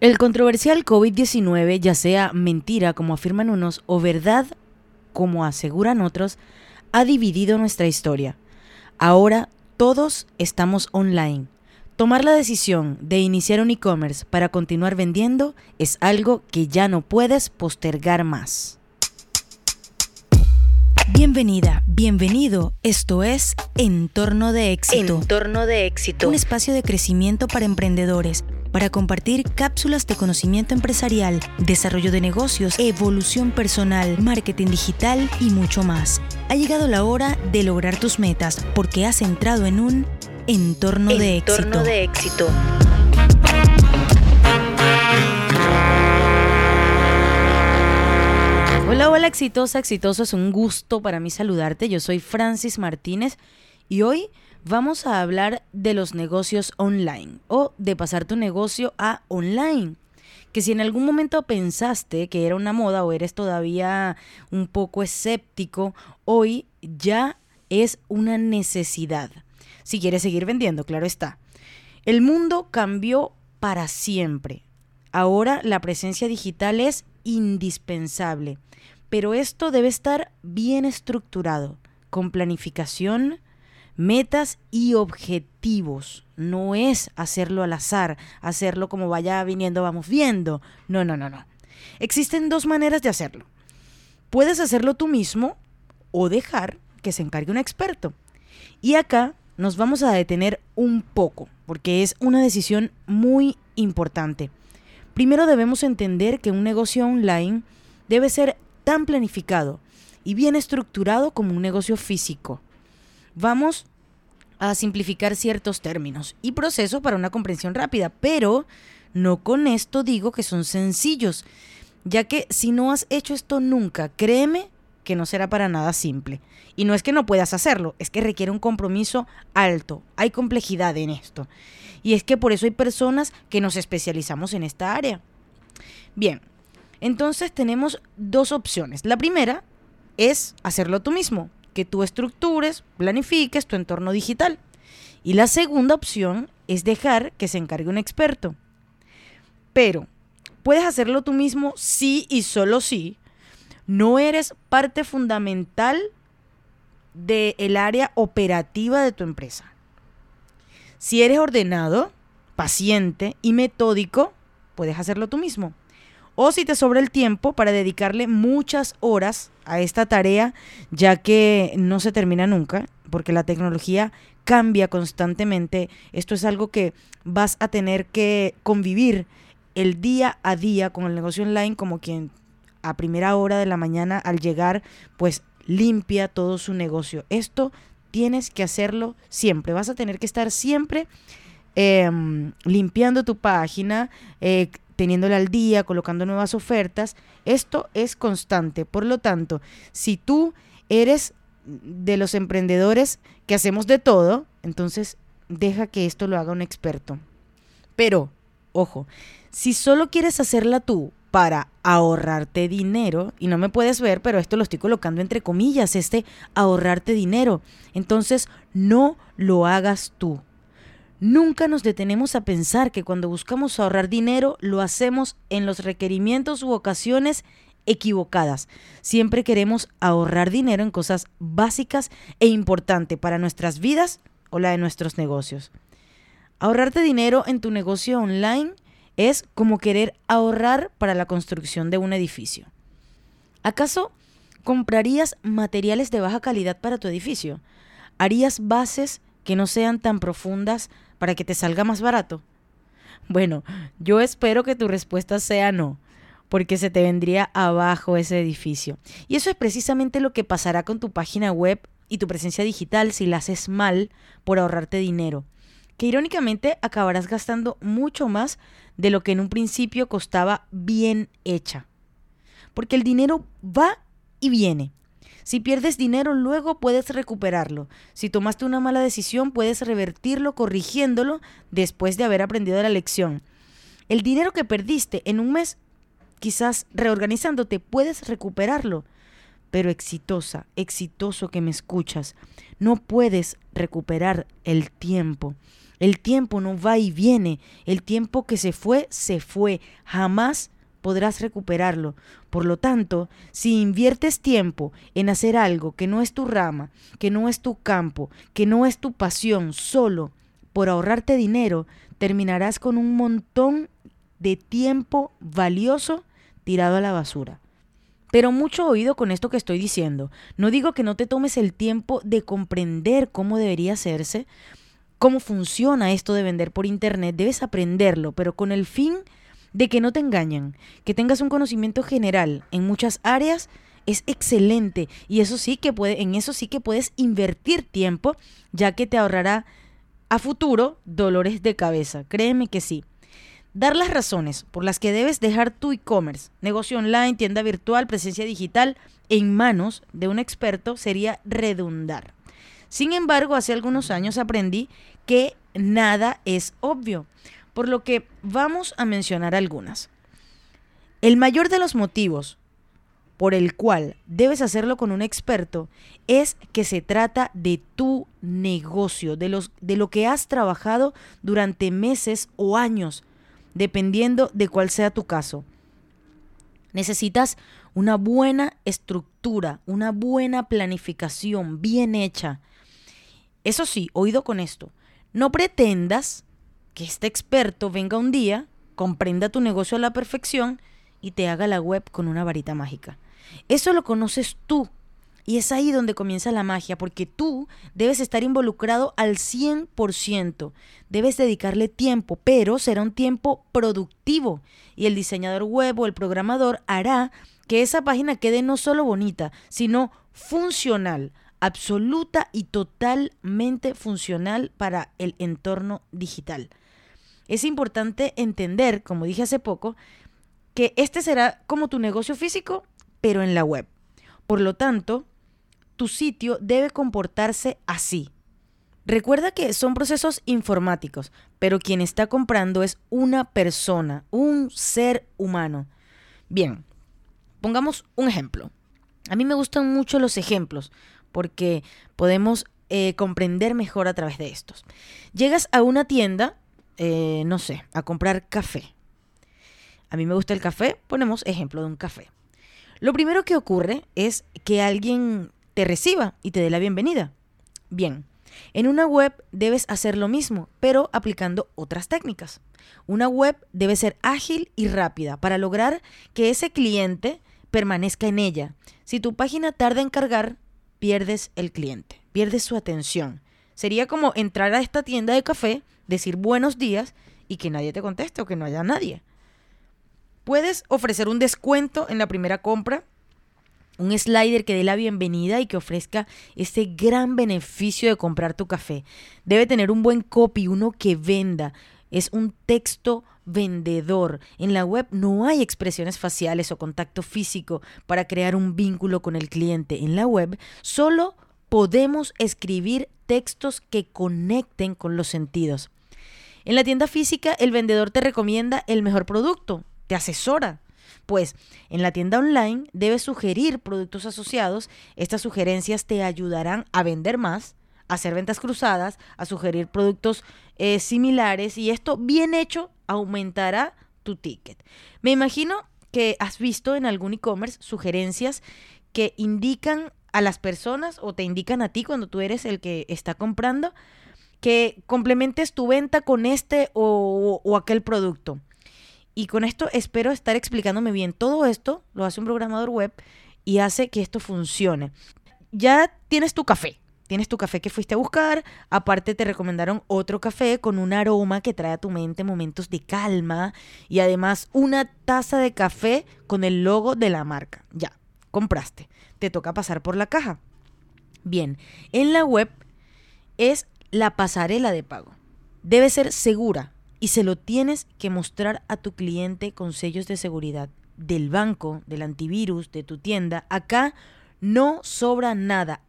El controversial COVID-19, ya sea mentira como afirman unos o verdad como aseguran otros, ha dividido nuestra historia. Ahora todos estamos online. Tomar la decisión de iniciar un e-commerce para continuar vendiendo es algo que ya no puedes postergar más. Bienvenida, bienvenido. Esto es Entorno de Éxito. Entorno de Éxito. Un espacio de crecimiento para emprendedores para compartir cápsulas de conocimiento empresarial, desarrollo de negocios, evolución personal, marketing digital y mucho más. Ha llegado la hora de lograr tus metas porque has entrado en un entorno, de éxito. de éxito. Hola, hola, exitosa, exitoso. Es un gusto para mí saludarte. Yo soy Francis Martínez y hoy vamos a hablar de los negocios online o de pasar tu negocio a online. Que si en algún momento pensaste que era una moda o eres todavía un poco escéptico, hoy ya es una necesidad. Si quieres seguir vendiendo, claro está. El mundo cambió para siempre. Ahora la presencia digital es indispensable, pero esto debe estar bien estructurado, con planificación, metas y objetivos. No es hacerlo al azar, hacerlo como vaya viniendo, vamos viendo. No, no, no, no. Existen dos maneras de hacerlo. Puedes hacerlo tú mismo o dejar que se encargue un experto. Y acá nos vamos a detener un poco, porque es una decisión muy importante. Primero debemos entender que un negocio online debe ser tan planificado y bien estructurado como un negocio físico vamos a simplificar ciertos términos y procesos para una comprensión rápida, pero no con esto digo que son sencillos, ya que si no has hecho esto nunca, créeme que no será para nada simple. Y no es que no puedas hacerlo, es que requiere un compromiso alto, hay complejidad en esto. Y es que por eso hay personas que nos especializamos en esta área. Bien, entonces tenemos dos opciones. La primera es hacerlo tú mismo, que tú estructures, planifiques tu entorno digital. Y la segunda opción es dejar que se encargue un experto. Pero, puedes hacerlo tú mismo sí y solo sí. No eres parte fundamental del área operativa de tu empresa. Si eres ordenado, paciente y metódico, puedes hacerlo tú mismo. O si te sobra el tiempo para dedicarle muchas horas a esta tarea, ya que no se termina nunca, porque la tecnología cambia constantemente. Esto es algo que vas a tener que convivir el día a día con el negocio online como quien a primera hora de la mañana al llegar pues limpia todo su negocio. Esto tienes que hacerlo siempre. Vas a tener que estar siempre em, limpiando tu página, eh, teniéndola al día, colocando nuevas ofertas. Esto es constante. Por lo tanto, si tú eres de los emprendedores que hacemos de todo, entonces deja que esto lo haga un experto. Pero, ojo, si solo quieres hacerla tú para ahorrarte dinero, y no me puedes ver, pero esto lo estoy colocando entre comillas, este ahorrarte dinero, entonces no lo hagas tú. Nunca nos detenemos a pensar que cuando buscamos ahorrar dinero lo hacemos en los requerimientos u ocasiones equivocadas. Siempre queremos ahorrar dinero en cosas básicas e importantes para nuestras vidas o la de nuestros negocios. Ahorrarte dinero en tu negocio online es como querer ahorrar para la construcción de un edificio. ¿Acaso comprarías materiales de baja calidad para tu edificio? ¿Harías bases que no sean tan profundas para que te salga más barato? Bueno, yo espero que tu respuesta sea no, porque se te vendría abajo ese edificio. Y eso es precisamente lo que pasará con tu página web y tu presencia digital si la haces mal por ahorrarte dinero, que irónicamente acabarás gastando mucho más de lo que en un principio costaba bien hecha. Porque el dinero va y viene. Si pierdes dinero, luego puedes recuperarlo. Si tomaste una mala decisión, puedes revertirlo corrigiéndolo después de haber aprendido la lección. El dinero que perdiste en un mes, quizás reorganizándote, puedes recuperarlo. Pero exitosa, exitoso que me escuchas, no puedes recuperar el tiempo. El tiempo no va y viene. El tiempo que se fue, se fue. Jamás podrás recuperarlo. Por lo tanto, si inviertes tiempo en hacer algo que no es tu rama, que no es tu campo, que no es tu pasión, solo por ahorrarte dinero, terminarás con un montón de tiempo valioso tirado a la basura. Pero mucho oído con esto que estoy diciendo. No digo que no te tomes el tiempo de comprender cómo debería hacerse, cómo funciona esto de vender por internet, debes aprenderlo, pero con el fin que no te engañen, que tengas un conocimiento general en muchas áreas es excelente y eso sí que puede, en eso sí que puedes invertir tiempo, ya que te ahorrará a futuro dolores de cabeza. Créeme que sí. Dar las razones por las que debes dejar tu e-commerce, negocio online, tienda virtual, presencia digital en manos de un experto sería redundar. Sin embargo, hace algunos años aprendí que nada es obvio, por lo que vamos a mencionar algunas. El mayor de los motivos por el cual debes hacerlo con un experto es que se trata de tu negocio, de, los, de lo que has trabajado durante meses o años, dependiendo de cuál sea tu caso. Necesitas una buena estructura, una buena planificación bien hecha. Eso sí, oído con esto, no pretendas que este experto venga un día, comprenda tu negocio a la perfección y te haga la web con una varita mágica. Eso lo conoces tú. Y es ahí donde comienza la magia, porque tú debes estar involucrado al 100%. Debes dedicarle tiempo, pero será un tiempo productivo. Y el diseñador web o el programador hará que esa página quede no solo bonita, sino funcional, absoluta y totalmente funcional para el entorno digital. Es importante entender, como dije hace poco, que este será como tu negocio físico, pero en la web. Por lo tanto, tu sitio debe comportarse así. Recuerda que son procesos informáticos, pero quien está comprando es una persona, un ser humano. Bien, pongamos un ejemplo. A mí me gustan mucho los ejemplos porque podemos eh, comprender mejor a través de estos. Llegas a una tienda, eh, no sé, a comprar café. A mí me gusta el café, ponemos ejemplo de un café. Lo primero que ocurre es que alguien te reciba y te dé la bienvenida. Bien, en una web debes hacer lo mismo, pero aplicando otras técnicas. Una web debe ser ágil y rápida para lograr que ese cliente permanezca en ella. Si tu página tarda en cargar, pierdes el cliente, pierdes su atención. Sería como entrar a esta tienda de café, decir buenos días y que nadie te conteste o que no haya nadie. Puedes ofrecer un descuento en la primera compra, un slider que dé la bienvenida y que ofrezca ese gran beneficio de comprar tu café. Debe tener un buen copy, uno que venda. Es un texto vendedor. En la web no hay expresiones faciales o contacto físico para crear un vínculo con el cliente. En la web solo podemos escribir textos que conecten con los sentidos. En la tienda física el vendedor te recomienda el mejor producto, te asesora. Pues en la tienda online debes sugerir productos asociados. Estas sugerencias te ayudarán a vender más, a hacer ventas cruzadas, a sugerir productos eh, similares y esto bien hecho aumentará tu ticket. Me imagino que has visto en algún e-commerce sugerencias que indican a las personas o te indican a ti cuando tú eres el que está comprando que complementes tu venta con este o, o aquel producto. Y con esto espero estar explicándome bien. Todo esto lo hace un programador web y hace que esto funcione. Ya tienes tu café. Tienes tu café que fuiste a buscar, aparte te recomendaron otro café con un aroma que trae a tu mente momentos de calma y además una taza de café con el logo de la marca. Ya, compraste. Te toca pasar por la caja. Bien, en la web es la pasarela de pago. Debe ser segura, y se lo tienes que mostrar a tu cliente con sellos de seguridad del banco, del antivirus, de tu tienda. Acá no sobra nada.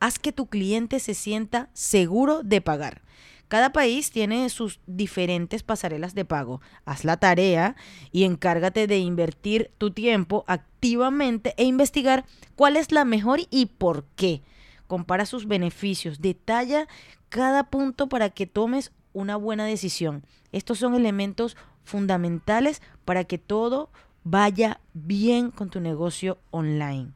Haz que tu cliente se sienta seguro de pagar. Cada país tiene sus diferentes pasarelas de pago. Haz la tarea y encárgate de invertir tu tiempo activamente e investigar cuál es la mejor y por qué. Compara sus beneficios, detalla cada punto para que tomes una buena decisión. Estos son elementos fundamentales para que todo vaya bien con tu negocio online.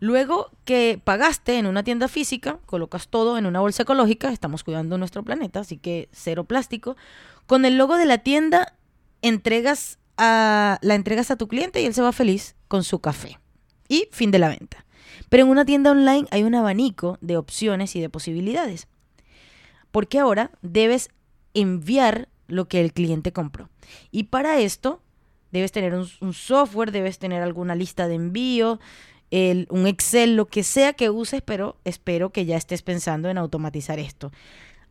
Luego que pagaste en una tienda física, colocas todo en una bolsa ecológica, estamos cuidando nuestro planeta, así que cero plástico. Con el logo de la tienda entregas a, la entregas a tu cliente y él se va feliz con su café. Y fin de la venta. Pero en una tienda online hay un abanico de opciones y de posibilidades. Porque ahora debes enviar lo que el cliente compró. Y para esto debes tener un, software, debes tener alguna lista de envío, un Excel, lo que sea que uses, pero espero que ya estés pensando en automatizar esto.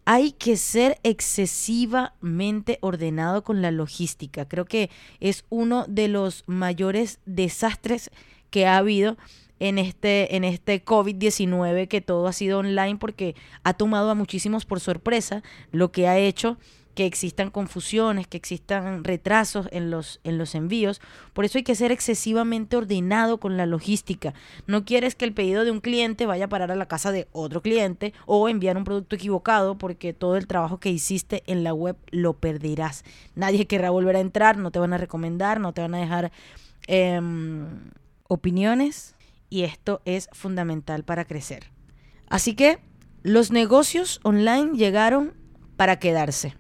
Hay que ser excesivamente ordenado con la logística. Creo que es uno de los mayores desastres que ha habido en este, en este COVID-19, que todo ha sido online porque ha tomado a muchísimos por sorpresa, lo que ha hecho que existan confusiones, que existan retrasos en los, en los envíos. Por eso hay que ser excesivamente ordenado con la logística. No quieres que el pedido de un cliente vaya a parar a la casa de otro cliente o enviar un producto equivocado porque todo el trabajo que hiciste en la web lo perderás. Nadie querrá volver a entrar, no te van a recomendar, no te van a dejar em, opiniones y esto es fundamental para crecer. Así que los negocios online llegaron para quedarse.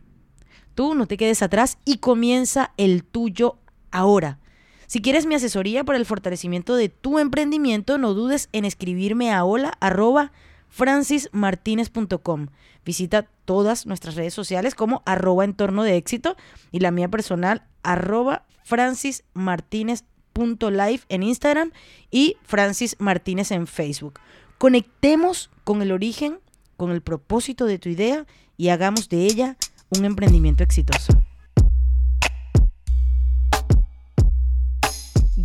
Tú no te quedes atrás y comienza el tuyo ahora. Si quieres mi asesoría para el fortalecimiento de tu emprendimiento, no dudes en escribirme a hola Visita todas nuestras redes sociales como arroba entorno de éxito y la mía personal arroba francismartinez.live en Instagram y Francis Martínez en Facebook. Conectemos con el origen, con el propósito de tu idea y hagamos de ella un emprendimiento exitoso.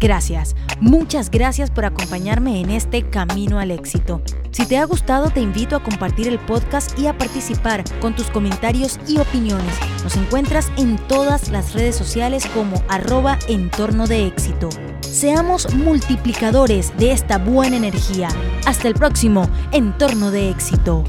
Gracias, muchas gracias por acompañarme en este camino al éxito. Si te ha gustado, te invito a compartir el podcast y a participar con tus comentarios y opiniones. Nos encuentras en todas las redes sociales como arroba entorno de éxito. Seamos multiplicadores de esta buena energía. Hasta el próximo entorno de éxito.